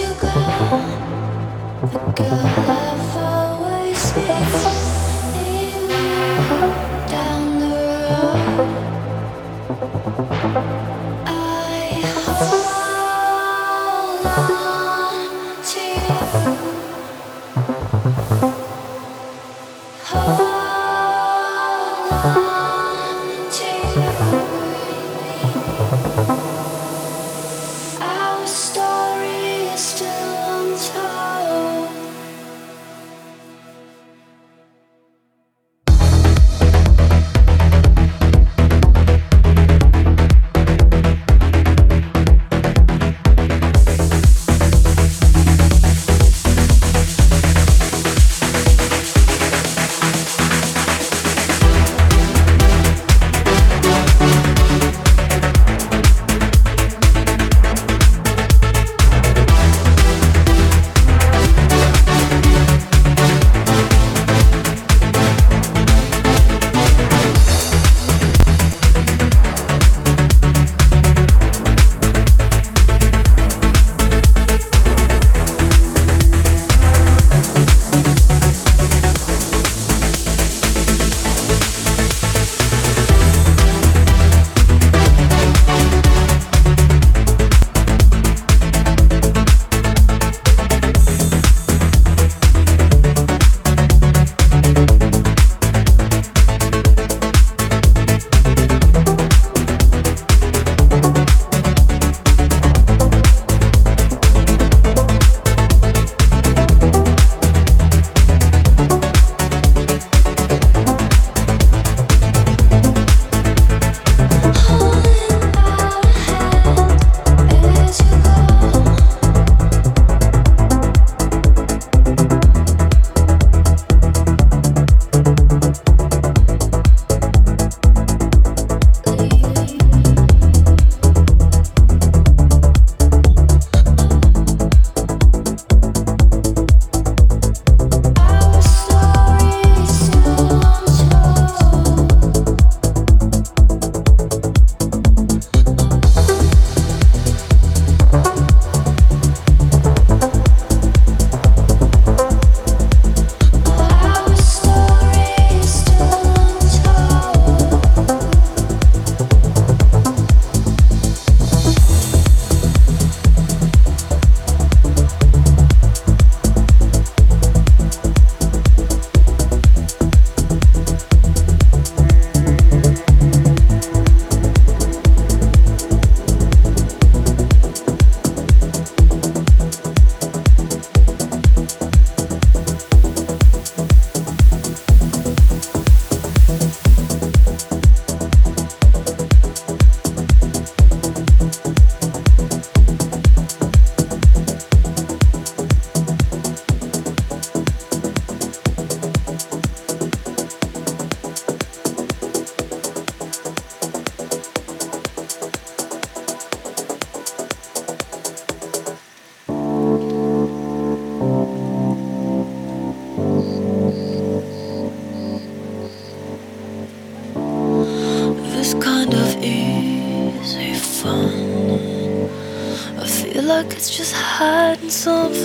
you gone? the girl I've always been.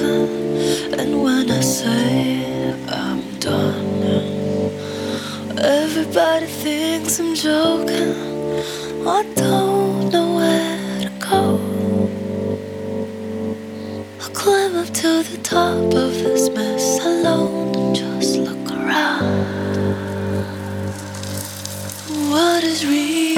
And when I say I'm done, everybody thinks I'm joking. I don't know where to go. I'll climb up to the top of this mess alone and just look around. What is real?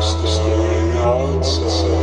As the story outside